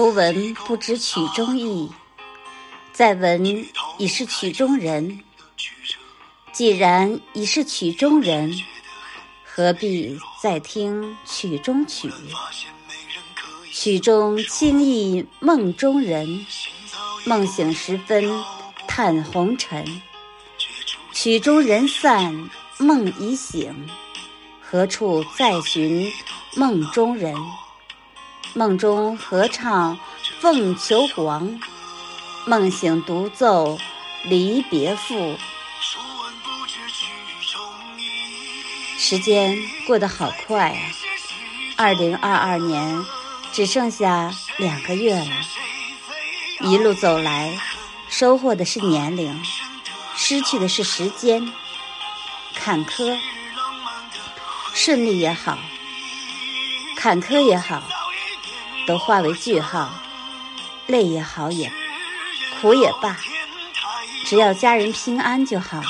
初闻不知曲中意，再闻已是曲中人。既然已是曲中人，何必再听曲中曲？曲中轻忆梦中人，梦醒时分叹红尘。曲中人散，梦已醒，何处再寻梦中人？梦中合唱凤求凰，梦醒独奏离别赋。时间过得好快啊！二零二二年只剩下两个月了。一路走来，收获的是年龄，失去的是时间。坎坷、顺利也好，坎坷也好。都化为句号，累也好也，苦也罢，只要家人平安就好。